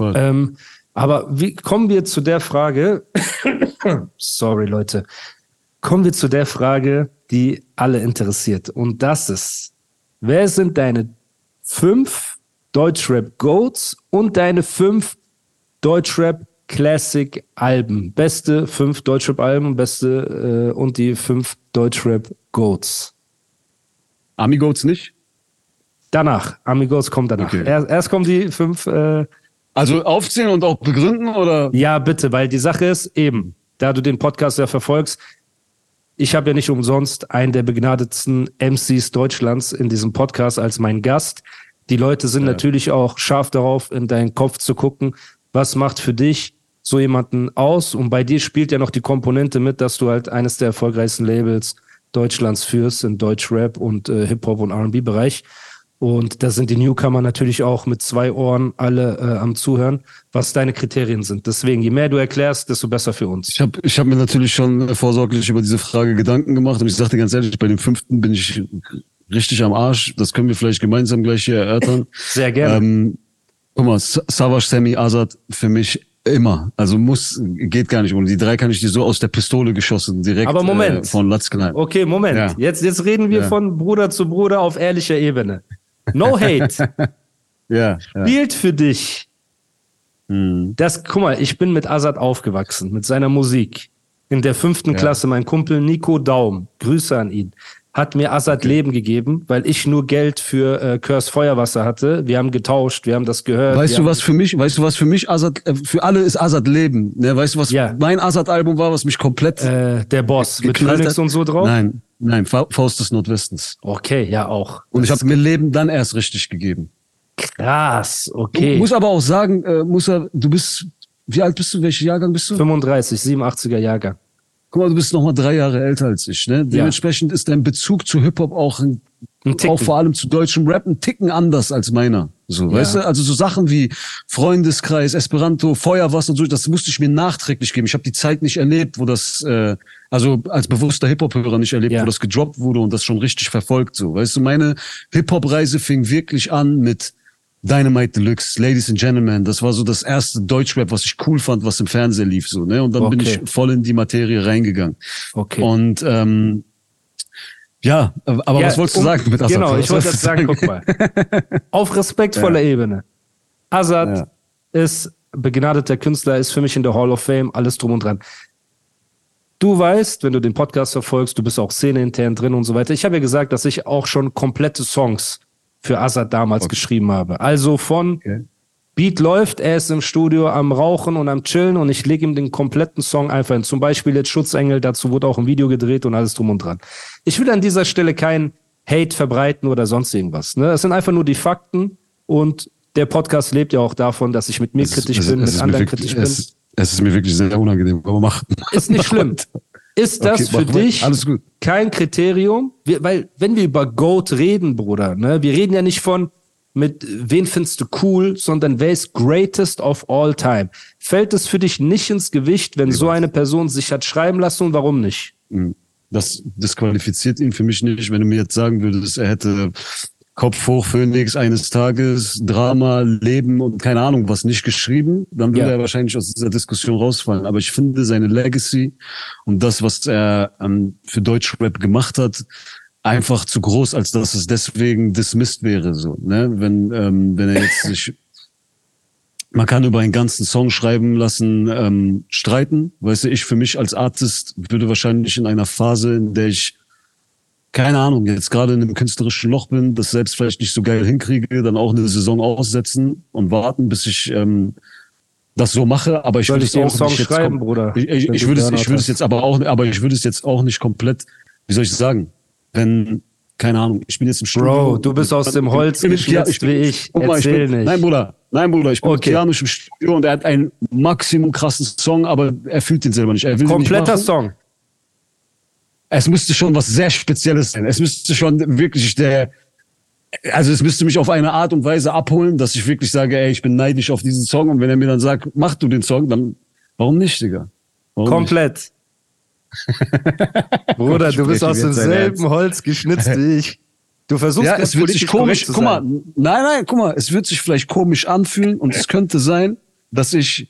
Ähm, aber wie kommen wir zu der Frage? Sorry, Leute. Kommen wir zu der Frage, die alle interessiert. Und das ist, wer sind deine fünf Deutschrap-Goats und deine fünf Deutschrap-Classic-Alben? Beste fünf Deutschrap-Alben, beste äh, und die fünf Deutschrap-Goats. Amigoats nicht? Danach. Amigos kommt danach. Okay. Erst, erst kommen die fünf. Äh, Also aufzählen und auch begründen oder? ja, bitte, weil die Sache ist eben, da du den Podcast ja verfolgst, ich habe ja nicht umsonst einen der begnadetsten MCs Deutschlands in diesem Podcast als mein Gast. Die Leute sind natürlich auch scharf darauf, in deinen Kopf zu gucken, was macht für dich so jemanden aus? Und bei dir spielt ja noch die Komponente mit, dass du halt eines der erfolgreichsten Labels Deutschlands führst in Deutschrap und äh, Hip-Hop und R&B-Bereich. Und da sind die Newcomer natürlich auch mit zwei Ohren alle äh, am Zuhören, was deine Kriterien sind. Deswegen, je mehr du erklärst, desto besser für uns. Ich habe ich hab mir natürlich schon vorsorglich über diese Frage Gedanken gemacht und ich sagte ganz ehrlich, bei dem fünften bin ich richtig am Arsch. Das können wir vielleicht gemeinsam gleich hier erörtern. Sehr gerne. Ähm, guck mal, Sa- Savage, Sammy, Azad für mich immer. Also muss, geht gar nicht ohne. Die drei kann ich dir so aus der Pistole geschossen, direkt Aber Moment. Äh, von Latzknall. Okay, Moment. Ja. Jetzt, jetzt reden wir Ja. von Bruder zu Bruder auf ehrlicher Ebene. No hate. Ja, ja. Spielt für dich. Hm. Das, guck mal, ich bin mit Azad aufgewachsen, mit seiner Musik. In der fünften Klasse, mein Kumpel Nico Daum, Grüße an ihn, hat mir Azad Leben gegeben, weil ich nur Geld für äh, Curse Feuerwasser hatte. Wir haben getauscht, wir haben das gehört. Weißt du, was für mich, weißt du, was für mich Azad, äh, für alle ist Azad Leben. Ne? Weißt du, was Ja. mein Azad-Album war, was mich komplett Äh, der Boss mit Phoenix und so drauf? Nein, nein, Fa Faust des Nordwestens. Okay, ja auch. Und ich habe mir Leben dann erst richtig gegeben. Krass, okay. Muss aber auch sagen, äh, muss er, du bist, wie alt bist du? Welcher Jahrgang bist du? 35, 87er Jahrgang. Guck mal, du bist noch mal drei Jahre älter als ich. Ne? Dementsprechend ist dein Bezug zu Hip-Hop auch, ein, Ein auch vor allem zu deutschem Rap ein Ticken anders als meiner. So, weißt du? Also so Sachen wie Freundeskreis, Esperanto, Feuerwasser und so, das musste ich mir nachträglich geben. Ich habe die Zeit nicht erlebt, wo das, äh, also als bewusster Hip-Hop-Hörer nicht erlebt, Ja. wo das gedroppt wurde und das schon richtig verfolgt. So, weißt du, meine Hip-Hop-Reise fing wirklich an mit Dynamite Deluxe, Ladies and Gentlemen, das war so das erste Deutschrap, was ich cool fand, was im Fernsehen lief, so, ne? Und dann bin Okay. ich voll in die Materie reingegangen. Okay. Und ähm, ja, aber Ja, was wolltest du um- sagen mit Assad? Genau, ich wollte du sagen, guck mal. Auf respektvoller Ebene. Azad Ja. ist begnadeter Künstler, ist für mich in der Hall of Fame, alles drum und dran. Du weißt, wenn du den Podcast verfolgst, du bist auch szeneintern drin und so weiter. Ich habe ja gesagt, dass ich auch schon komplette Songs für Azad damals geschrieben habe. Also von Okay. Beat läuft, er ist im Studio am Rauchen und am Chillen und ich lege ihm den kompletten Song einfach hin. Zum Beispiel jetzt Schutzengel, dazu wurde auch ein Video gedreht und alles drum und dran. Ich will an dieser Stelle kein Hate verbreiten oder sonst irgendwas. Ne? Es sind einfach nur die Fakten und der Podcast lebt ja auch davon, dass ich mit mir kritisch bin, mit anderen wirklich, kritisch bin. Es, es ist mir wirklich sehr unangenehm, aber mach. Ist nicht schlimm. Ist das Okay, für dich gut. kein Kriterium? Wir, weil, wenn wir über Goat reden, Bruder, ne, wir reden ja nicht von, mit wen findest du cool, sondern wer ist greatest of all time? Fällt es für dich nicht ins Gewicht, wenn so eine Person sich hat schreiben lassen und warum nicht? Das disqualifiziert ihn für mich nicht, wenn du mir jetzt sagen würdest, er hätte Kopf hoch, Phoenix eines Tages, Drama, Leben und keine Ahnung was nicht geschrieben, dann würde Ja. er wahrscheinlich aus dieser Diskussion rausfallen. Aber ich finde seine Legacy und das, was er ähm, für Deutschrap gemacht hat, einfach zu groß, als dass es deswegen dismissed wäre. So, ne? Wenn ähm, wenn er jetzt sich man kann über einen ganzen Song schreiben lassen, ähm, streiten. Weißt du, ich für mich als Artist würde wahrscheinlich in einer Phase, in der ich, keine Ahnung, jetzt gerade in einem künstlerischen Loch bin, das selbst vielleicht nicht so geil hinkriege, dann auch eine Saison aussetzen und warten, bis ich ähm, das so mache. Aber ich würde es auch Song nicht jetzt schreiben, Bruder? Ich, ich, ich würde es, ich würde es jetzt aber auch, aber ich würde es jetzt auch nicht komplett, wie soll ich sagen, wenn keine Ahnung, ich bin jetzt im Studio. Bro, du bist aus dem Holz geschnitzt wie ich. Guck mal, ich bin, nicht. Nein, Bruder, nein, Bruder, ich bin Okay. okay. im Studio und er hat einen maximum krassen Song, aber er fühlt den selber nicht. Er will Kompletter nicht. Song. Es müsste schon was sehr Spezielles sein. Es müsste schon wirklich der, also es müsste mich auf eine Art und Weise abholen, dass ich wirklich sage, ey, ich bin neidisch auf diesen Song und wenn er mir dann sagt, mach du den Song, dann warum nicht, Digga? Warum Komplett. Bruder, du bist aus demselben. Holz geschnitzt wie ich. Du nicht? versuchst Ja, es wird sich komisch, guck mal, nein, nein, guck mal, es wird sich vielleicht komisch anfühlen und es könnte sein, dass ich,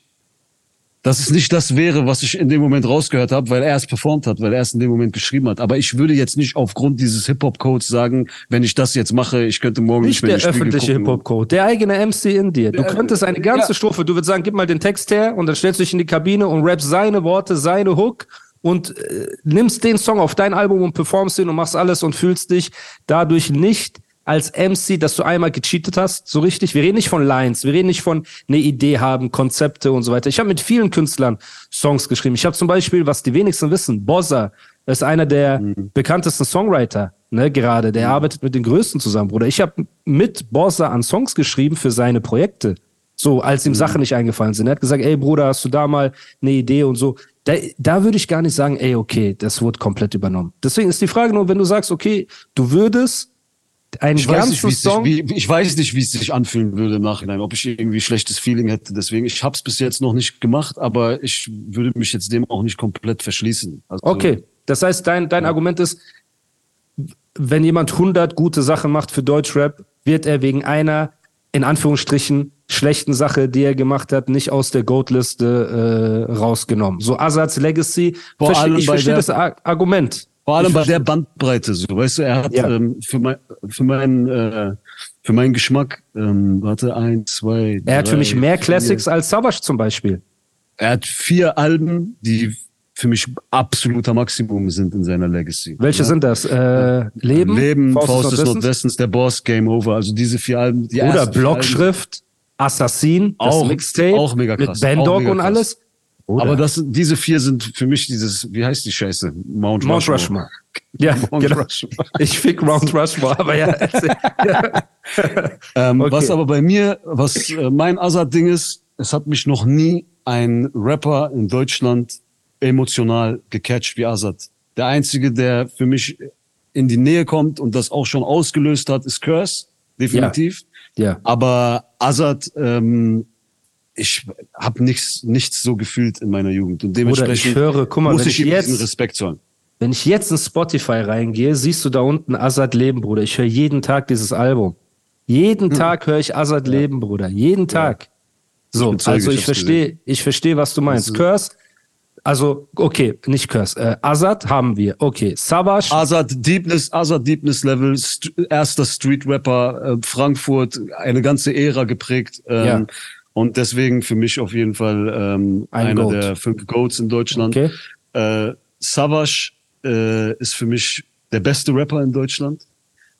dass es nicht das wäre, was ich in dem Moment rausgehört habe, weil er es performt hat, weil er es in dem Moment geschrieben hat. Aber ich würde jetzt nicht aufgrund dieses Hip-Hop-Codes sagen, wenn ich das jetzt mache, ich könnte morgen Nicht nicht mehr der den Spiegel öffentliche. Hip-Hop-Code, der eigene MC in dir. Du könntest eine ganze ja. Strophe, du würdest sagen, gib mal den Text her und dann stellst du dich in die Kabine und rappst seine Worte, seine Hook und äh, nimmst den Song auf dein Album und performst ihn und machst alles und fühlst dich dadurch nicht als MC, dass du einmal gecheatet hast, so richtig. Wir reden nicht von Lines, wir reden nicht von eine Idee haben, Konzepte und so weiter. Ich habe mit vielen Künstlern Songs geschrieben. Ich habe zum Beispiel, was die wenigsten wissen, Bozza ist einer der bekanntesten Songwriter, ne, gerade. Der arbeitet mit den Größten zusammen, Bruder. Ich habe mit Bozza an Songs geschrieben für seine Projekte. So, als ihm Sachen nicht eingefallen sind. Er hat gesagt, ey Bruder, hast du da mal eine Idee und so. Da, da würde ich gar nicht sagen, ey, okay, das wurde komplett übernommen. Deswegen ist die Frage nur, wenn du sagst, okay, du würdest einen Ich weiß, nicht, wie es Song. sich, wie, ich weiß nicht, wie es sich anfühlen würde im Nachhinein, ob ich irgendwie schlechtes Feeling hätte. Deswegen, ich habe es bis jetzt noch nicht gemacht, aber ich würde mich jetzt dem auch nicht komplett verschließen. Also, Okay, das heißt, dein, dein Argument ist, wenn jemand 100 gute Sachen macht für Deutschrap, wird er wegen einer, in Anführungsstrichen, schlechten Sache, die er gemacht hat, nicht aus der Goat-Liste äh, rausgenommen. So Azats Legacy, Vor verste- allem ich verstehe das Ar Argument. Vor allem bei der Bandbreite, so, weißt du, er hat Ja. ähm, für, mein, für meinen äh, für meinen Geschmack, ähm, warte, ein, zwei, Er hat für drei, mich mehr vier- Classics als Savage zum Beispiel. Er hat vier Alben, die für mich absoluter Maximum sind in seiner Legacy. Welche Ja? sind das? Äh, Leben, Leben, Faust, Faust, des Nordwestens? Der Boss, Game Over. Also diese vier Alben. Die Oder Blockschrift, Assassin, Auch- Mixtape auch mega mit krass, Bandog auch mega und alles. Alben. Aber das, diese vier sind für mich dieses, wie heißt die Scheiße? Mount, Mount Rushmore. Ja, Mount genau. Rushmore. Ich fick Mount Rushmore, aber ja. Ähm, Okay. Was aber bei mir, was äh, mein Azad-Ding ist, es hat mich noch nie ein Rapper in Deutschland emotional gecatcht wie Azad. Der einzige, der für mich in die Nähe kommt und das auch schon ausgelöst hat, ist Curse, definitiv. ja. Aber Azad, ähm, ich habe nichts, nichts so gefühlt in meiner Jugend und dementsprechend ich höre, guck mal, muss ich ich diesen jetzt, Respekt zollen. wenn ich jetzt in Spotify reingehe, siehst du da unten Azad Leben, Bruder. Ich höre jeden Tag dieses Album. Jeden Tag höre ich Azad Leben, Bruder. Jeden Tag. So, bin Zeuge, also ich ich verstehe, ich verstehe, was du meinst. Curse, also, okay, nicht Curse. Äh, Azad haben wir. Okay. Savage, Azad Deepness, Azad Deepness Level, st erster Street Rapper, äh, Frankfurt, eine ganze Ära geprägt. Ähm, Ja. Und deswegen für mich auf jeden Fall ähm, Ein einer Goat. der fünf Goats in Deutschland. Okay. Äh, Savage äh, ist für mich der beste Rapper in Deutschland.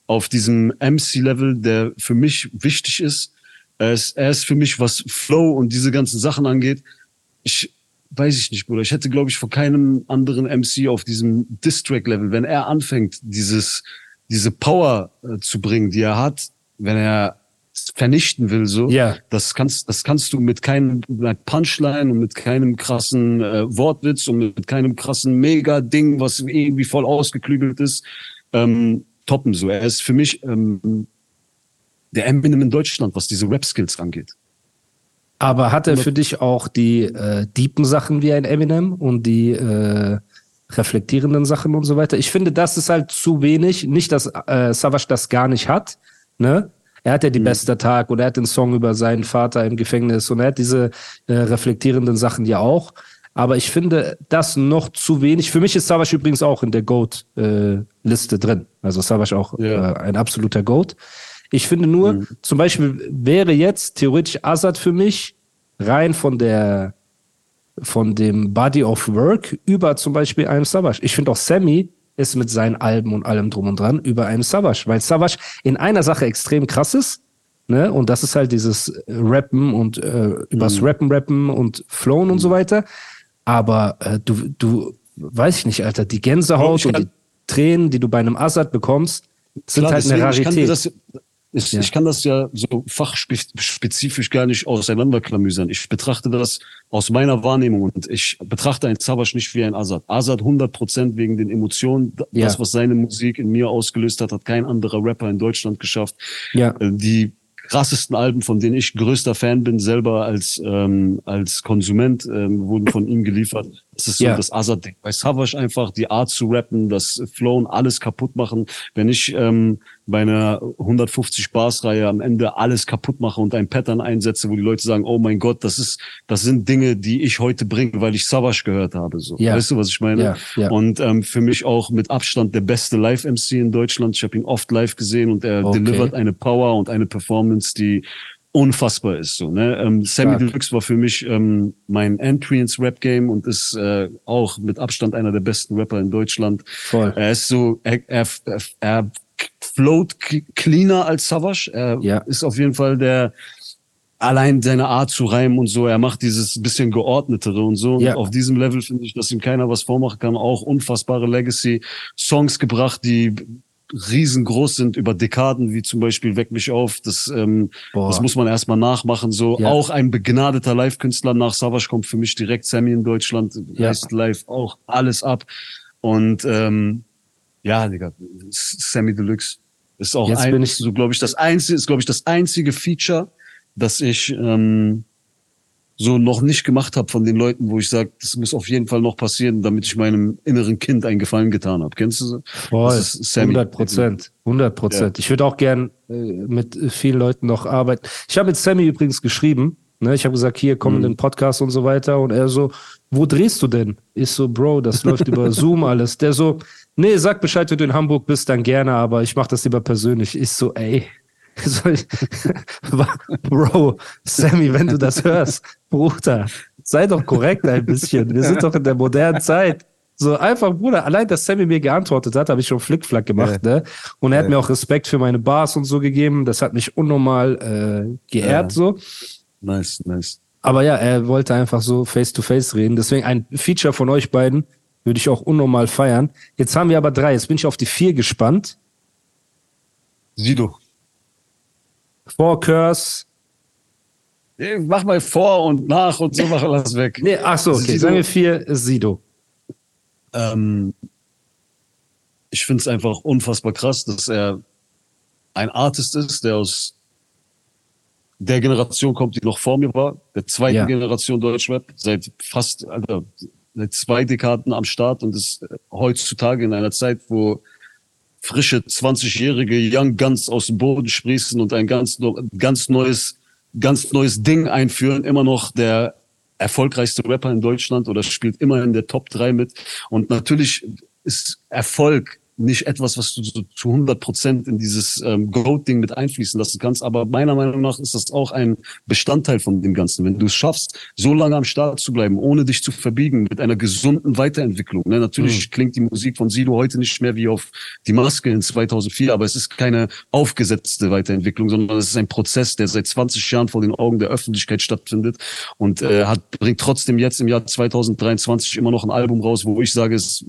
Auf diesem MC-Level, der für mich wichtig ist. Er ist, er ist für mich, was Flow und diese ganzen Sachen angeht. Ich weiß ich nicht, Bruder. Ich hätte, glaube ich, vor keinem anderen MC auf diesem Distrack-Level, wenn er anfängt, dieses, diese Power äh, zu bringen, die er hat, wenn er vernichten will, so, Ja. das kannst, das kannst du mit keinem Punchline und mit keinem krassen äh, Wortwitz und mit keinem krassen Mega-Ding, was irgendwie voll ausgeklügelt ist, ähm, toppen. So, er ist für mich ähm, der Eminem in Deutschland, was diese Rap-Skills angeht. aber hat er für dich auch die äh, deepen Sachen wie ein Eminem und die äh, reflektierenden Sachen und so weiter? Ich finde, das ist halt zu wenig. Nicht, dass äh, Savage das gar nicht hat, ne? Er hat ja die beste Tag und er hat den Song über seinen Vater im Gefängnis und er hat diese äh, reflektierenden Sachen ja auch. Aber ich finde das noch zu wenig. Für mich ist Savage übrigens auch in der GOAT-Liste drin. Also Savage auch Ja. äh, ein absoluter GOAT. Ich finde nur, zum Beispiel wäre jetzt theoretisch Azad für mich rein von der von dem Body of Work über zum Beispiel einem Savage. Ich finde auch Sammy ist mit seinen Alben und allem drum und dran über einem Savage, weil Savage in einer Sache extrem krass ist, ne? Und das ist halt dieses Rappen und äh, übers Rappen, Rappen und Flowen und so weiter. Aber äh, du, du, weiß ich nicht, Alter, die Gänsehaut und die Tränen, die du bei einem Azad bekommst, sind Klar, halt eine deswegen, ich kann Rarität. das, ich, Ja. ich kann das ja so fachspezifisch gar nicht auseinanderklamüsern. Ich betrachte das aus meiner Wahrnehmung und ich betrachte einen Savage nicht wie ein Azad. Azad 100 Prozent wegen den Emotionen. Das, Ja. was seine Musik in mir ausgelöst hat, hat kein anderer Rapper in Deutschland geschafft. Ja. Äh, Die krassesten Alben, von denen ich größter Fan bin, selber als ähm, als Konsument, ähm, wurden von ihm geliefert. Das ist so Ja. das Azad-Ding. Bei Savage einfach die Art zu rappen, das Flown, alles kaputt machen. Wenn ich ähm, bei einer 150 Bars Reihe am Ende alles kaputt mache und ein Pattern einsetze, wo die Leute sagen, oh mein Gott, das ist, das sind Dinge, die ich heute bringe, weil ich Savage gehört habe. So, Ja. weißt du, was ich meine? Ja, ja. Und ähm, für mich auch mit Abstand der beste Live-MC in Deutschland. Ich habe ihn oft live gesehen und er Okay. delivert eine Power und eine Performance, die unfassbar ist. So, ne? ähm, Sammy Stark. Deluxe war für mich ähm, mein Entry ins Rap-Game und ist äh, auch mit Abstand einer der besten Rapper in Deutschland. Voll. Er ist so, er, er, er, er float cleaner als Savage. Er Ja. ist auf jeden Fall der allein seine Art zu reimen und so, er macht dieses bisschen geordnetere und so. Ja. Und auf diesem Level finde ich, dass ihm keiner was vormachen kann. Auch unfassbare Legacy. Songs gebracht, die riesengroß sind über Dekaden, wie zum Beispiel Weck mich auf. Das, ähm, Boah. das muss man erstmal nachmachen. So Ja. auch ein begnadeter Live-Künstler nach Savage kommt für mich direkt Sammy in Deutschland. Ja. Reißt live auch alles ab. Und ähm, ja, Digga, Sammy Deluxe ist auch Jetzt ein, so glaube ich das einzige, ist glaube ich das einzige Feature, das ich ähm, so noch nicht gemacht habe von den Leuten, wo ich sage, das muss auf jeden Fall noch passieren, damit ich meinem inneren Kind einen Gefallen getan habe. Kennst du so? Voll, Das ist Sammy. 100 Prozent, 100 Prozent. Ich würde auch gern äh, mit vielen Leuten noch arbeiten. Ich habe mit Sammy übrigens geschrieben. Ne? Ich habe gesagt, hier komm in den Podcast und so weiter. Und er so, wo drehst du denn? Ich so, Bro, das läuft über Zoom alles. Der so, nee, sag Bescheid, wenn du in Hamburg bist, dann gerne, aber ich mache das lieber persönlich. Ich so, ey. Bro, Sammy, wenn du das hörst, Bruder, sei doch korrekt ein bisschen. Wir sind doch in der modernen Zeit. So einfach, Bruder, allein, dass Sammy mir geantwortet hat, habe ich schon Flickflack gemacht, ne? Und er hat mir auch Respekt für meine Bars und so gegeben. Das hat mich unnormal äh, geehrt, Ja. so. Nice, nice. Aber ja, er wollte einfach so face to face reden. Deswegen ein Feature von euch beiden würde ich auch unnormal feiern. Jetzt haben wir aber drei. Jetzt bin ich auf die vier gespannt. Sido. Four Curse. Mach mal vor und nach und so, mach alles weg. Nee, ach so, okay. Sagen wir vier, ist Sido. Ähm, ich finde es einfach unfassbar krass, dass er ein Artist ist, der aus der Generation kommt, die noch vor mir war, der zweiten Ja. Generation Deutschrap, seit fast, also seit zwei Dekaden am Start und ist heutzutage in einer Zeit, wo frische 20-jährige Young Guns aus dem Boden sprießen und ein ganz, ganz neues, ganz neues Ding einführen, immer noch der erfolgreichste Rapper in Deutschland oder spielt immer in der Top 3 mit. Und natürlich ist Erfolg nicht etwas, was du so zu 100 Prozent in dieses ähm, Goat-Ding mit einfließen lassen kannst. Aber meiner Meinung nach ist das auch ein Bestandteil von dem Ganzen. Wenn du es schaffst, so lange am Start zu bleiben, ohne dich zu verbiegen, mit einer gesunden Weiterentwicklung. Ne? Natürlich klingt die Musik von Sido heute nicht mehr wie auf die Maske in 2004, aber es ist keine aufgesetzte Weiterentwicklung, sondern es ist ein Prozess, der seit 20 Jahren vor den Augen der Öffentlichkeit stattfindet und äh, hat, bringt trotzdem jetzt im Jahr 2023 immer noch ein Album raus, wo ich sage, es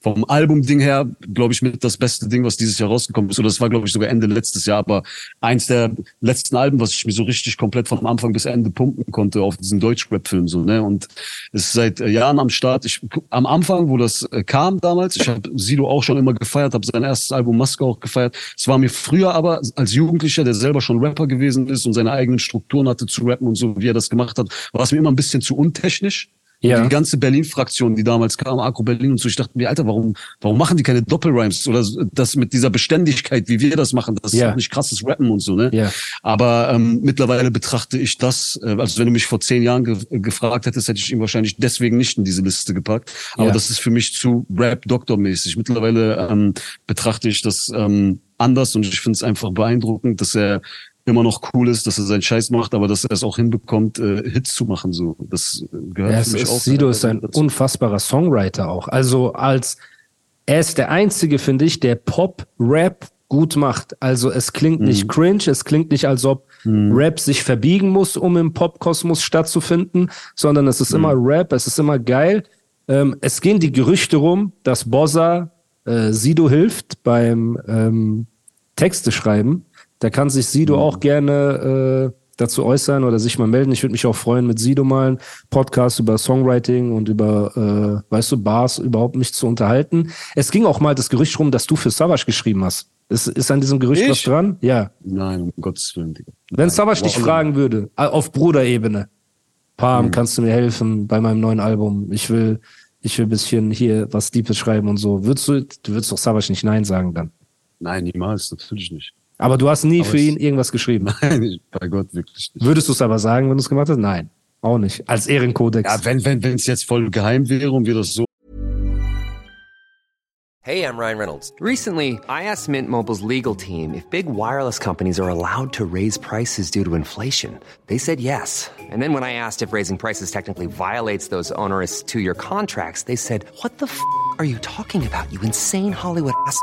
vom Album-Ding her, glaube ich, mit das beste Ding, was dieses Jahr rausgekommen ist. Oder das war, glaube ich, sogar Ende letztes Jahr, aber eins der letzten Alben, was ich mir so richtig komplett von Anfang bis Ende pumpen konnte auf diesen Deutsch-Rap-Film so, ne? Und es ist seit äh, Jahren am Start. Ich am Anfang, wo das äh, kam damals, ich habe Sido auch schon immer gefeiert, habe sein erstes Album Maske auch gefeiert. Es war mir früher aber als Jugendlicher, der selber schon Rapper gewesen ist und seine eigenen Strukturen hatte zu rappen und so, wie er das gemacht hat, war es mir immer ein bisschen zu untechnisch. Ja. Die ganze Berlin-Fraktion, die damals kam, Agro Berlin und so, ich dachte mir, Alter, warum, warum machen die keine Doppelrhymes oder das mit dieser Beständigkeit, wie wir das machen, das ist Ja. doch nicht krasses Rappen und so, ne? Ja. Aber ähm, mittlerweile betrachte ich das, äh, also wenn du mich vor zehn Jahren ge gefragt hättest, hätte ich ihn wahrscheinlich deswegen nicht in diese Liste gepackt. Aber Ja. das ist für mich zu Rap-Doktor-mäßig. Mittlerweile ähm, betrachte ich das ähm, anders und ich finde es einfach beeindruckend, dass er immer noch cool ist, dass er seinen Scheiß macht, aber dass er es auch hinbekommt, äh, Hits zu machen. So, das äh, gehört Ja, für mich ist, auch. Sido ist ein dazu. unfassbarer Songwriter auch. Also als er ist der einzige, finde ich, der Pop-Rap gut macht. Also es klingt Mhm. nicht cringe, es klingt nicht, als ob Rap sich verbiegen muss, um im Popkosmos stattzufinden, sondern es Mhm. ist immer Rap, es ist immer geil. Ähm, es gehen die Gerüchte rum, dass Bossa äh, Sido hilft beim ähm, Texte schreiben. Da kann sich Sido auch gerne äh, dazu äußern oder sich mal melden. Ich würde mich auch freuen, mit Sido mal einen Podcast über Songwriting und über, äh, weißt du, Bars überhaupt mich zu unterhalten. Es ging auch mal das Gerücht rum, dass du für Savage geschrieben hast. Ist, ist an diesem Gerücht Ich? was dran? Ja. Nein, um Gottes Willen, Digga. Wenn Savage dich fragen würde, äh, auf Bruderebene, Pam, Mhm. kannst du mir helfen bei meinem neuen Album? Ich will, ich will ein bisschen hier was Deepes schreiben und so. Würdest du, du würdest doch Savage nicht Nein sagen dann. Nein, niemals, natürlich nicht. Aber du hast nie Aber für ihn irgendwas geschrieben. Nein, bei Gott wirklich nicht. Würdest du es aber sagen, wenn du es gemacht hast? Nein. Auch nicht. Als Ehrenkodex. Ja, wenn wenn wenn es jetzt voll geheim wäre und wir das so Hey, I'm Ryan Reynolds. Recently, I asked Mint Mobile's legal team if big wireless companies are allowed to raise prices due to inflation. They said yes. And then when I asked if raising prices technically violates those onerous two year contracts, they said, What the f are you talking about, you insane Hollywood ass?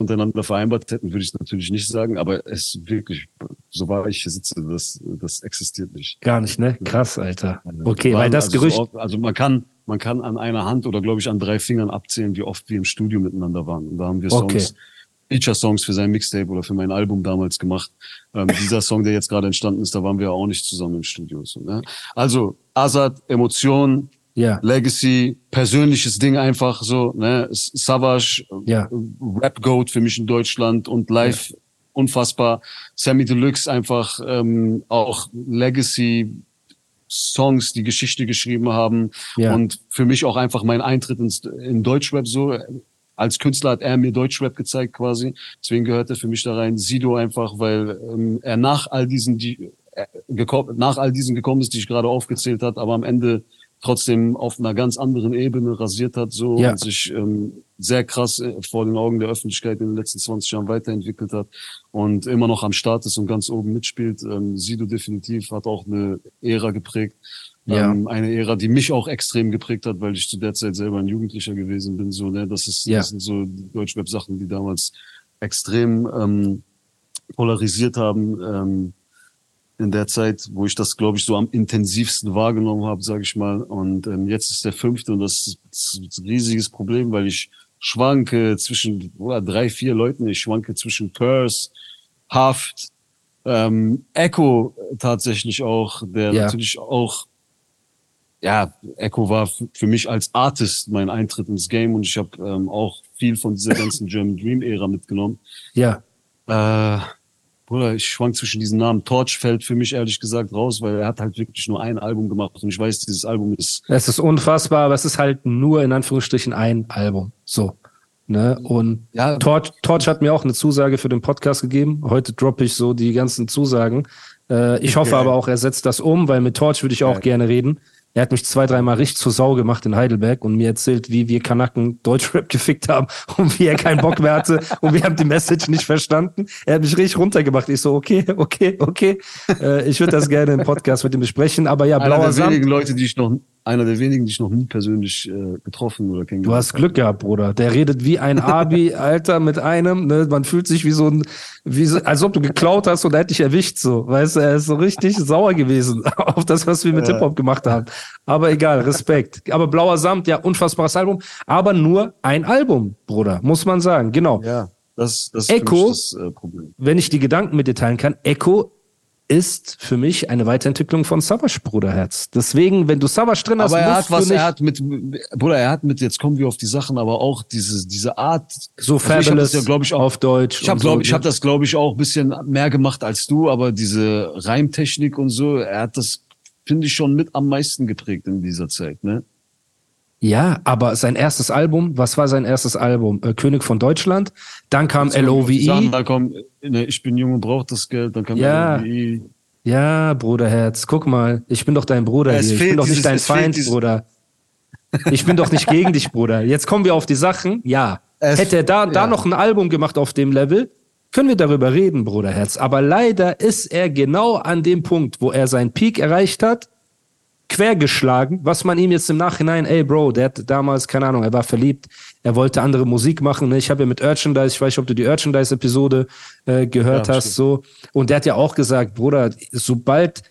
Untereinander vereinbart hätten, würde ich natürlich nicht sagen, aber es ist wirklich, so war ich hier sitze, das, das existiert nicht. Gar nicht, ne? Krass, Alter. Okay, weil das also Gerücht. So oft, also man kann, man kann an einer Hand oder glaube ich an drei Fingern abzählen, wie oft wir im Studio miteinander waren. Und da haben wir Songs, Okay. Feature-Songs für sein Mixtape oder für mein Album damals gemacht. Ähm, dieser Song, der jetzt gerade entstanden ist, da waren wir auch nicht zusammen im Studio. So, ne? Also Azad, Emotion, Ja. Legacy, persönliches Ding einfach so, ne? Savage, Ja. Rap Goat für mich in Deutschland und live unfassbar. Sammy Deluxe einfach ähm, auch Legacy Songs, die Geschichte geschrieben haben Ja. und für mich auch einfach mein Eintritt ins, in Deutschrap so. Als Künstler hat er mir Deutschrap gezeigt quasi. Deswegen gehört er für mich da rein. Sido einfach, weil ähm, er nach all diesen, die, äh, nach all diesen gekommen ist, die ich gerade aufgezählt hat, aber am Ende trotzdem auf einer ganz anderen Ebene rasiert hat so Ja. und sich ähm, sehr krass äh, vor den Augen der Öffentlichkeit in den letzten 20 Jahren weiterentwickelt hat und immer noch am Start ist und ganz oben mitspielt. Ähm, Sido definitiv hat auch eine Ära geprägt. Ja. Ähm, eine Ära, die mich auch extrem geprägt hat, weil ich zu der Zeit selber ein Jugendlicher gewesen bin. So, ne, das ist, Ja. das sind so Deutschweb-Sachen, die damals extrem ähm, polarisiert haben. Ähm, in der Zeit, wo ich das, glaube ich, so am intensivsten wahrgenommen habe, sage ich mal. Und ähm, jetzt ist der fünfte und das ist ein riesiges Problem, weil ich schwanke zwischen oder drei, vier Leuten. Ich schwanke zwischen Curse, Haft, ähm, Echo tatsächlich auch, der Ja. natürlich auch ja, Echo war für mich als Artist mein Eintritt ins Game und ich habe ähm, auch viel von dieser ganzen German Dream Ära mitgenommen. Ja. Äh, Bruder, ich schwank zwischen diesen Namen. Torch fällt für mich ehrlich gesagt raus, weil er hat halt wirklich nur ein Album gemacht und ich weiß, dieses Album ist Es ist unfassbar, aber es ist halt nur in Anführungsstrichen ein Album. So. Ne? Und Ja. Torch, Torch hat mir auch eine Zusage für den Podcast gegeben. Heute droppe ich so die ganzen Zusagen. Äh, ich hoffe aber auch, er setzt das um, weil mit Torch würde ich auch Geil. gerne reden. Er hat mich zwei, dreimal richtig zur Sau gemacht in Heidelberg und mir erzählt, wie wir Kanaken Deutschrap gefickt haben und wie er keinen Bock mehr hatte und wir haben die Message nicht verstanden. Er hat mich richtig runtergemacht. Ich so, okay, okay, okay. Äh, ich würde das gerne im Podcast mit ihm besprechen, aber ja, einer blauer der Samt. wenigen Leute, die ich noch, einer der wenigen, die ich noch nie persönlich äh, getroffen oder Du kennengelernt hast Glück gehabt, Bruder. Der redet wie ein Abi, Alter, mit einem. Ne? Man fühlt sich wie so ein, wie so, als ob du geklaut hast und er hätte dich erwischt. So, weißt du, er ist so richtig sauer gewesen auf das, was wir mit Ja. Hip Hop gemacht haben. Aber egal, Respekt. Aber Blauer Samt, ja, unfassbares Album. Aber nur ein Album, Bruder, muss man sagen. Genau. Ja, das, das ist Echo- mich das äh, Problem. Wenn ich die Gedanken mit dir teilen kann, Echo ist für mich eine Weiterentwicklung von Savage, Bruderherz. Deswegen, wenn du Savage drin hast, Aber er hat was, er hat mit, Bruder, er hat mit, jetzt kommen wir auf die Sachen, aber auch diese, diese Art. so Also fabulous ja, glaube ich, auch auf Deutsch. Ich habe, glaube so, ich, habe das, glaube ich, auch ein bisschen mehr gemacht als du, aber diese Reimtechnik und so, er hat das, finde ich, schon mit am meisten geprägt in dieser Zeit, ne? Ja, aber sein erstes Album, was war sein erstes Album? Äh, König von Deutschland. Dann kam LOVE. da kommt, ne, ich bin jung und brauch das Geld, dann kam Ja. LOVE. Ja, Bruderherz, guck mal, ich bin doch dein Bruder Es hier. Ich bin doch dieses- nicht dein Feind, dieses- Bruder. Ich bin doch nicht gegen dich, Bruder. Jetzt kommen wir auf die Sachen. Ja. Es- Hätte er da, da ja. noch ein Album gemacht auf dem Level, können wir darüber reden, Bruderherz. Aber leider ist er genau an dem Punkt, wo er seinen Peak erreicht hat, quergeschlagen, was man ihm jetzt im Nachhinein, ey Bro, der hat damals, keine Ahnung, er war verliebt, er wollte andere Musik machen. Ne? Ich habe ja mit Urchandise, ich weiß nicht, ob du die Urchandise-Episode äh, gehört Ja, hast, so. Und der hat ja auch gesagt, Bruder, sobald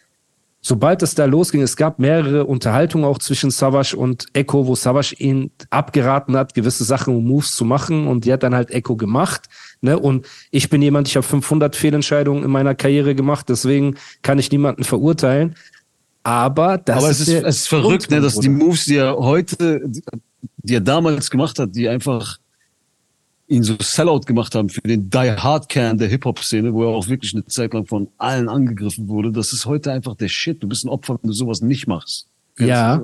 sobald es da losging, es gab mehrere Unterhaltungen auch zwischen Savage und Echo, wo Savage ihn abgeraten hat, gewisse Sachen und Moves zu machen und die hat dann halt Echo gemacht. Ne? Und ich bin jemand, ich habe 500 Fehlentscheidungen in meiner Karriere gemacht, deswegen kann ich niemanden verurteilen. Aber das Aber ist, es ist, es ist verrückt, Grund, ne, dass die. Moves, die er heute, die er damals gemacht hat, die einfach ihn so Sellout gemacht haben für den Die Hard Kern der Hip-Hop-Szene, wo er auch wirklich eine Zeit lang von allen angegriffen wurde. Das ist heute einfach der Shit. Du bist ein Opfer, wenn du sowas nicht machst. Ja,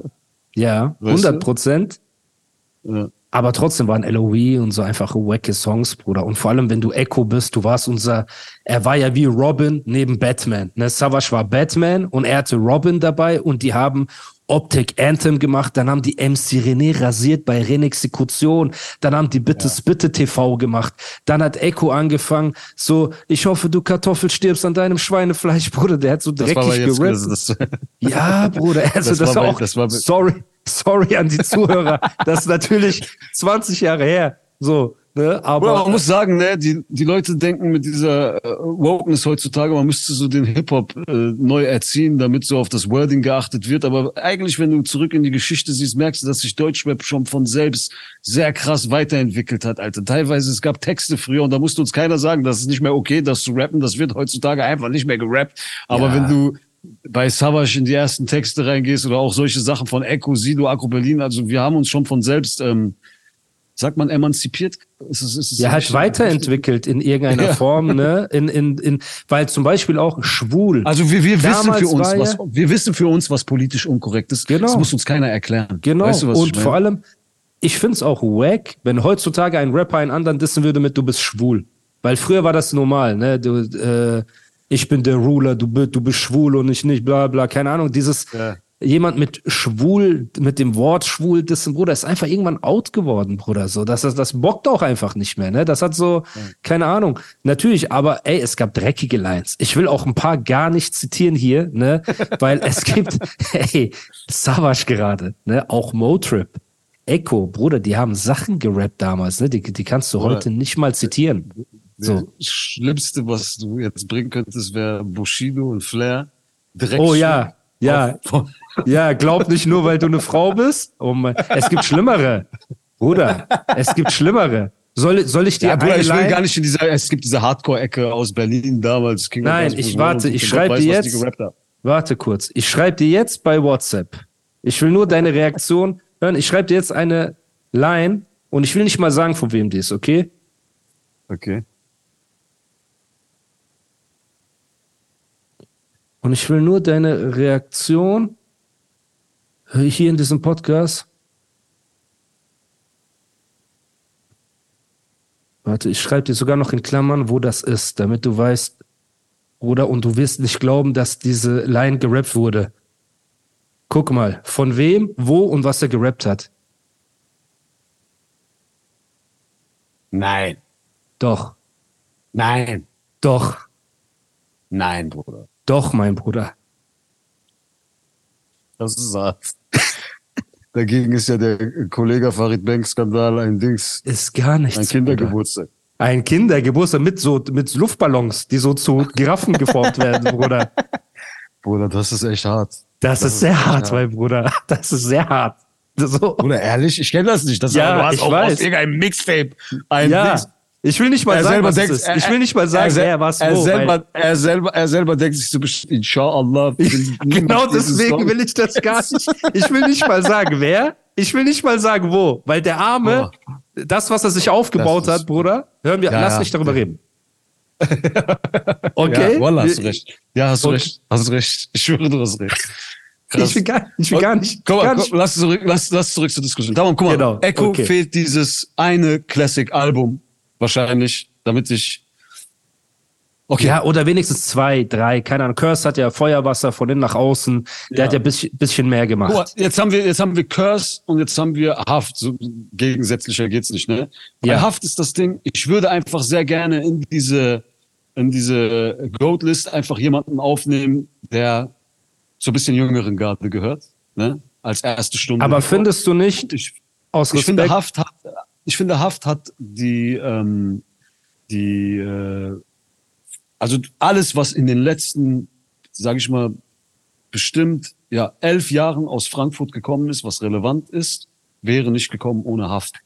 ja, Weißt du? 100 Prozent. Ja. Aber trotzdem waren LOE und so einfach wacke Songs, Bruder. Und vor allem, wenn du Echo bist, du warst unser, er war ja wie Robin neben Batman. Ne? Savage war Batman und er hatte Robin dabei und die haben Optic Anthem gemacht, dann haben die MC René rasiert bei Renexekution, dann haben die Bitte Bitte TV gemacht, dann hat Echo angefangen, so, ich hoffe, du Kartoffel stirbst an deinem Schweinefleisch, Bruder, der hat so dreckig das, Ja, Bruder, also das, Das war auch. das war sorry, sorry an die Zuhörer. das ist natürlich 20 Jahre her. So, ne? Aber Bro, man muss sagen, ne, die, die Leute denken mit dieser äh, Wokeness heutzutage, man müsste so den Hip-Hop äh, neu erziehen, damit so auf das Wording geachtet wird. Aber eigentlich, wenn du zurück in die Geschichte siehst, merkst du, dass sich Deutschrap schon von selbst sehr krass weiterentwickelt hat, Alter. Teilweise, es gab Texte früher und da musste uns keiner sagen, das ist nicht mehr okay, das zu rappen. Das wird heutzutage einfach nicht mehr gerappt. Aber Ja. wenn du bei Savage in die ersten Texte reingehst oder auch solche Sachen von Echo, Sido, Agro Berlin, also wir haben uns schon von selbst, ähm, sagt man emanzipiert? Ist es, ist es ja, halt weiterentwickelt in irgendeiner Ja. Form, ne? In, in, in, weil zum Beispiel auch schwul. Also wir, wir wissen für uns, was, wir wissen für uns, was politisch unkorrekt ist. Genau. Das muss uns keiner erklären. Genau. Weißt du, was und vor allem, ich find's auch wack, wenn heutzutage ein Rapper einen anderen dissen würde mit du bist schwul. Weil früher war das normal, ne? Du, äh, ich bin der Ruler, du, du bist schwul und ich nicht, bla bla, keine Ahnung. Dieses Ja. jemand mit schwul, mit dem Wort schwul dissen, Bruder, ist einfach irgendwann out geworden, Bruder. So, das, das, das bockt auch einfach nicht mehr, ne? Das hat so, keine Ahnung. Natürlich, aber ey, es gab dreckige Lines. Ich will auch ein paar gar nicht zitieren hier, ne? Weil es gibt, ey, Savage gerade, ne? Auch Motrip. Echo, Bruder, die haben Sachen gerappt damals, ne? Die, die kannst du Bruder. heute nicht mal zitieren. So. Das Schlimmste, was du jetzt bringen könntest, wäre Bushido und Flair. Direkt Oh ja, ja, ja, glaub nicht nur, weil du eine Frau bist. Oh mein, es gibt Schlimmere. Bruder, es gibt Schlimmere. Soll, soll ich dir Ja, Bruder, ich will Line- gar nicht in dieser, es gibt diese Hardcore-Ecke aus Berlin damals. King Nein, ich warte, ich Gott schreib weiß, dir jetzt-. Warte kurz. Ich schreibe dir jetzt bei WhatsApp. Ich will nur deine Reaktion hören. Ich schreibe dir jetzt eine Line und ich will nicht mal sagen, von wem die ist, okay? Okay. Und ich will nur deine Reaktion hier in diesem Podcast. Warte, ich schreibe dir sogar noch in Klammern, wo das ist, damit du weißt, Bruder, und du wirst nicht glauben, dass diese Line gerappt wurde. Guck mal, von wem, wo und was er gerappt hat. Nein. Doch, Nein. doch, Nein, Bruder. Doch, mein Bruder. Das ist hart. Dagegen ist ja der Kollege Farid Bank-Skandal ein Dings, Ist gar nichts. ein Bruder. Kindergeburtstag. Ein Kindergeburtstag mit so mit Luftballons, die so zu Giraffen geformt werden, Bruder. Bruder, das ist echt hart. Das, ist sehr hart, mein Bruder. Das ist sehr hart. So. Bruder, ehrlich, ich kenne das nicht. Das Ja, du hast ich auch weiß. aus irgendeinem Mixtape ein Ja, Dings. Ich will nicht mal Er sagen, was denkt, es ist. Ich will nicht mal sagen, er, wer was er wo. selber, er selber, er selber denkt sich so inshallah. genau deswegen will ich das gar nicht. Ich will nicht mal sagen, wer. Ich will nicht mal sagen, wo. Weil der Arme, das, was er sich aufgebaut hat, Bruder, hören wir, Ja, lass ja. nicht darüber reden. Okay? Ja, Wallah, hast du recht. Ja, hast du recht. Hast du recht. Ich schwöre, du hast recht. Ich will gar, ich will gar nicht. Komm mal, gar komm, nicht. lass, zurück, lass, lass zurück zur Diskussion. Tamam, guck mal, Genau, Echo okay. fehlt dieses eine Classic-Album wahrscheinlich, damit ich. Okay, Ja, oder wenigstens zwei, drei, keine Ahnung. Curse hat ja Feuerwasser von innen nach außen. Der Ja. hat ja ein bisschen, bisschen mehr gemacht. Mal, jetzt haben wir, jetzt haben wir Curse und jetzt haben wir Haft. So gegensätzlicher geht's nicht, ne? Bei Ja. Haft ist das Ding, ich würde einfach sehr gerne in diese, in diese Goat-List einfach jemanden aufnehmen, der zur bisschen jüngeren Garde gehört, ne? Als erste Stunde. Aber findest du nicht, ich, aus ich finde Respekt, Haft hat, ich finde Haft hat die, ähm, die, äh, also alles, was in den letzten, sage ich mal, bestimmt ja elf Jahren aus Frankfurt gekommen ist, was relevant ist, wäre nicht gekommen ohne Haft.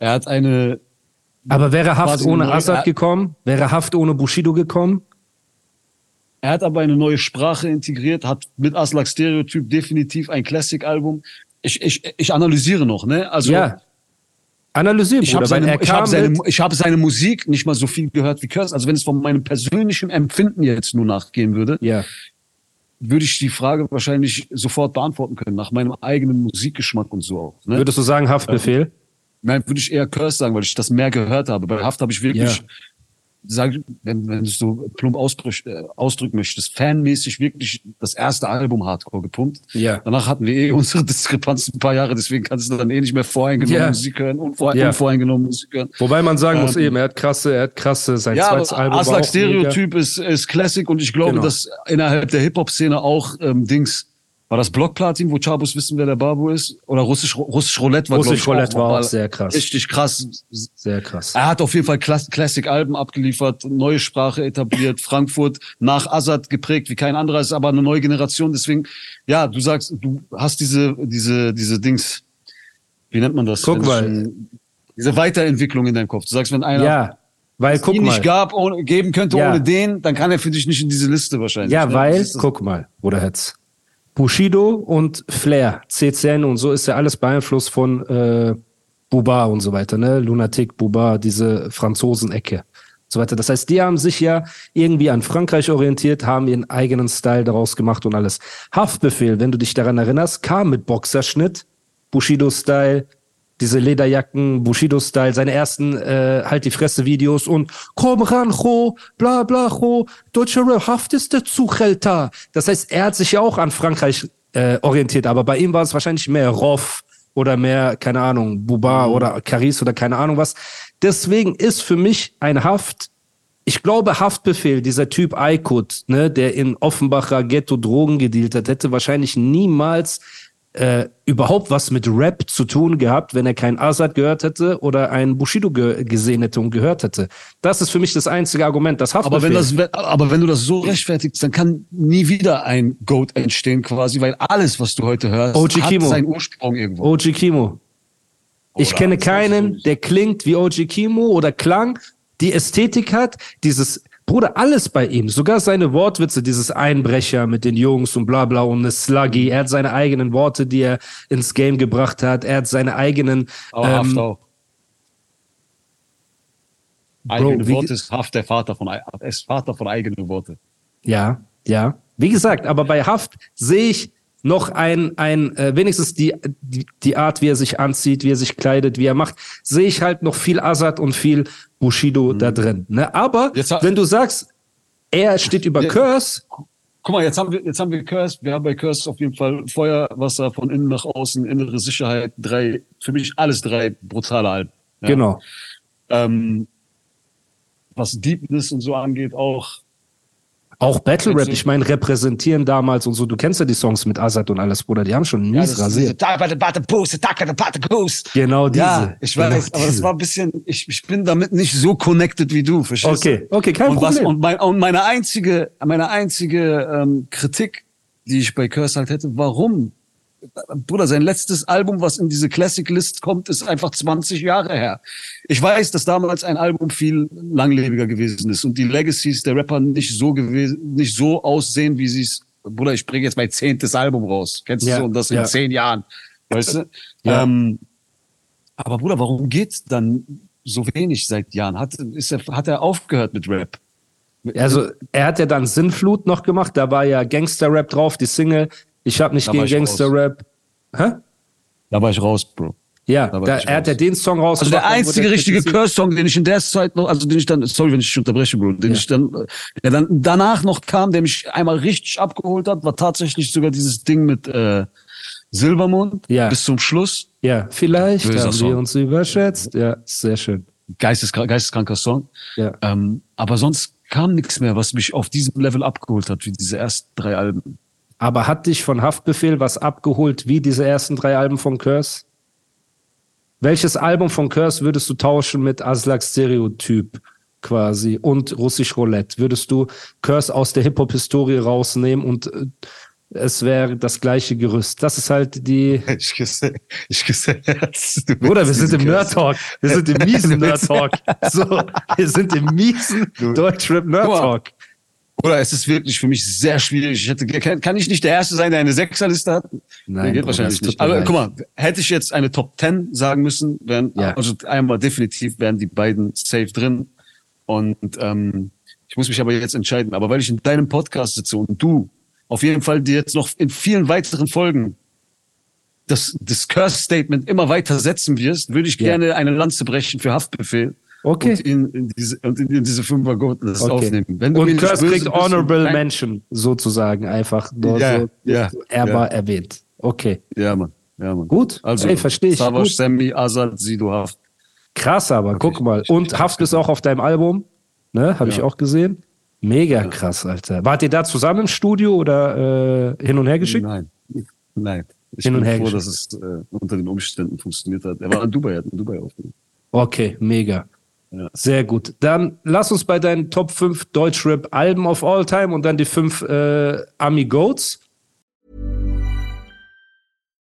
Er hat eine, aber wäre Haft ohne Assad gekommen? Wäre Haft ohne Bushido gekommen? er hat aber eine neue Sprache integriert, hat mit Aslak Stereotyp definitiv ein Classic-Album. Ich, ich, ich analysiere noch, ne? Also ja. Analysier, ich habe seine, ich hab seine, ich hab seine Musik nicht mal so viel gehört wie Curse. Also wenn es von meinem persönlichen Empfinden jetzt nur nachgehen würde, ja. würde ich die Frage wahrscheinlich sofort beantworten können, nach meinem eigenen Musikgeschmack und so auch. Ne? Würdest du sagen Haftbefehl? Nein, würde ich eher Curse sagen, weil ich das mehr gehört habe. Bei Haft habe ich wirklich, Ja. Sag, wenn, wenn du es so plump ausbrüch, äh, ausdrücken möchtest, fanmäßig wirklich das erste Album Hardcore gepumpt. Ja. Danach hatten wir eh unsere Diskrepanz ein paar Jahre, deswegen kannst du dann eh nicht mehr voreingenommen Ja. Musik hören und vor, Ja. unvoreingenommen Musik hören. Wobei man sagen muss Ähm, eben, er hat krasse, er hat krasse, sein Ja, zweites Album Aslak mega. Stereotyp ist, ist Classic und ich glaube, Genau. dass innerhalb der Hip-Hop-Szene auch ähm, Dings, war das Blockplatin, wo Chabos wissen, wer der Babu ist? Oder Russisch, Russisch Roulette war, Russisch ich, Roulette war auch sehr krass. Richtig krass. Sehr krass. Er hat auf jeden Fall Classic-Alben abgeliefert, neue Sprache etabliert, Frankfurt nach Assad geprägt wie kein anderer, ist aber eine neue Generation. Deswegen, ja, du sagst, du hast diese, diese, diese Dings, wie nennt man das? Guck mal. Diese Weiterentwicklung in deinem Kopf. Du sagst, wenn einer Ja, weil guck ihn mal. nicht gab, ohne, geben könnte Ja. ohne den, dann kann er für dich nicht in diese Liste wahrscheinlich. Ja, ne? weil, guck mal, Bruder Hetz. Bushido und Flair, CCN und so ist ja alles beeinflusst von äh, Buba und so weiter, ne? Lunatic, Buba, diese Franzosen-Ecke. So weiter. Das heißt, die haben sich ja irgendwie an Frankreich orientiert, haben ihren eigenen Style daraus gemacht und alles. Haftbefehl, wenn du dich daran erinnerst, kam mit Boxerschnitt, Bushido-Style, diese Lederjacken, Bushido-Style, seine ersten äh, halt die Fresse-Videos und komm ran, Cho, bla bla, Cho, deutsche Haft ist der Zuchälter. Das heißt, er hat sich ja auch an Frankreich äh, orientiert, aber bei ihm war es wahrscheinlich mehr Roff oder mehr, keine Ahnung, Buba oder Caris oder keine Ahnung was. Deswegen ist für mich ein Haft ich glaube, Haftbefehl, dieser Typ Aykut, ne, der in Offenbacher Ghetto Drogen gedealt hat, hätte wahrscheinlich niemals äh, überhaupt was mit Rap zu tun gehabt, wenn er keinen Azad gehört hätte oder einen Bushido ge gesehen hätte und gehört hätte. Das ist für mich das einzige Argument. Das Haftbefehl. Aber wenn, das, aber wenn du das so rechtfertigst, dann kann nie wieder ein Goat entstehen quasi, weil alles, was du heute hörst, OG hat Kimo. seinen Ursprung irgendwo. OG Kimo. Ich Oder kenne keinen, der klingt wie OG Kimo oder klang, die Ästhetik hat, dieses, Bruder, alles bei ihm, sogar seine Wortwitze, dieses Einbrecher mit den Jungs und bla bla und eine Sluggy, er hat seine eigenen Worte, die er ins Game gebracht hat, er hat seine eigenen, Aber Haft ähm, auch. Eigene wie- Worte ist Haft der Vater von, er ist Vater von eigenen Worte. Ja, ja. Wie gesagt, aber bei Haft sehe ich noch ein, ein äh, wenigstens die, die, die Art, wie er sich anzieht, wie er sich kleidet, wie er macht, sehe ich halt noch viel Azad und viel Bushido da drin. Ne? Aber wenn du sagst, er steht über Ja. Curse, Guck mal, jetzt haben wir, jetzt haben wir Curse. Wir haben bei Curse auf jeden Fall Feuer, Wasser von innen nach außen, innere Sicherheit. Drei, für mich alles drei brutale Alben. Ja. genau. Ähm, was Deepness und so angeht, auch. Auch Battle Rap, ich meine, repräsentieren damals und so, du kennst ja die Songs mit Azad und alles, Bruder, die haben schon mies das- rasiert. diese- Genau diese. Ja, ich weiß, genau aber das war ein bisschen, ich, ich bin damit nicht so connected wie du, verstehst Okay, du? okay, kein und Was, Problem. und, mein, und meine einzige, meine einzige ähm, Kritik, die ich bei Curse halt hätte, warum? Bruder, sein letztes Album, was in diese Classic List kommt, ist einfach 20 Jahre her. Ich weiß, dass damals ein Album viel langlebiger gewesen ist und die Legacies der Rapper nicht so gewesen, nicht so aussehen, wie sie es. Bruder, ich bringe jetzt mein zehntes Album raus. Kennst Ja, du so? Und das in ja. zehn Jahren. Weißt du? Ja. Ähm, aber Bruder, warum geht dann so wenig seit Jahren? Hat, ist er, hat er aufgehört mit Rap? Also, er hat ja dann Sinnflut noch gemacht, da war ja Gangster-Rap drauf, die Single. Ich habe nicht Da gegen. Gangster-Rap. Hä? Da war ich raus, Bro. Ja, Da da, er hat ja den Song raus. Also der einzige richtige Curse-Song, den ich in der Zeit noch, also den ich dann, sorry, wenn ich dich unterbreche, Bro, den Ja. ich dann, der dann danach noch kam, der mich einmal richtig abgeholt hat, war tatsächlich sogar dieses Ding mit äh, Silbermond Ja. bis zum Schluss. Ja, vielleicht Böser haben Song. wir uns überschätzt. Ja, sehr schön. Geisteskrank, geisteskranker Song. Ja. Ähm, aber sonst kam nichts mehr, was mich auf diesem Level abgeholt hat, wie diese ersten drei Alben. Aber hat dich von Haftbefehl was abgeholt, wie diese ersten drei Alben von Curse? Welches Album von Curse würdest du tauschen mit Aslak Stereotyp quasi und Russisch Roulette? Würdest du Curse aus der Hip-Hop-Historie rausnehmen und äh, es wäre das gleiche Gerüst? Das ist halt die. Ich küsse, ich küsse Herz. Bruder, wir sind im Nerd Talk. Wir sind im miesen Nerd Talk. So, wir sind im miesen Deutschrap Nerd. Talk. Oder es ist wirklich für mich sehr schwierig. Ich hätte, kann, kann ich nicht der Erste sein, der eine Sechserliste hat? Nein, geht wahrscheinlich nicht. Aber leid. guck mal, hätte ich jetzt eine Top 10 sagen müssen, wären, Ja. also einmal definitiv wären die beiden safe drin. Und ähm, ich muss mich aber jetzt entscheiden. Aber weil ich in deinem Podcast sitze und du auf jeden Fall dir jetzt noch in vielen weiteren Folgen das, das Curse-Statement immer weiter setzen wirst, würde ich Ja. gerne eine Lanze brechen für Haftbefehl. Okay. Und in, in diese, und in, in diese Fünfer Goldlist Okay. aufnehmen. Wenn Und böse kriegt Honorable. Mention, sozusagen, einfach nur Ja, so. ja, er ja. war erwähnt. Okay. Ja, Mann. Ja, Mann. Gut. Also, Ey, verstehe ich. Savas, Gut. Sammy, Azad, Sido, Haft. Krass, aber guck mal. Und Haft ist auch auf deinem Album, ne? Habe ich Ja. auch gesehen. Mega krass, Alter. Wart ihr da zusammen im Studio oder äh, hin und her geschickt? Nein. Nein. Ich Hin und bin her froh, geschickt. dass es äh, unter den Umständen funktioniert hat. Er war in Dubai, er hat in Dubai aufgenommen. Okay, mega. Sehr gut. Dann lass uns bei deinen Top 5 Deutschrap-Alben of all time und dann die 5 äh, Ami Goats.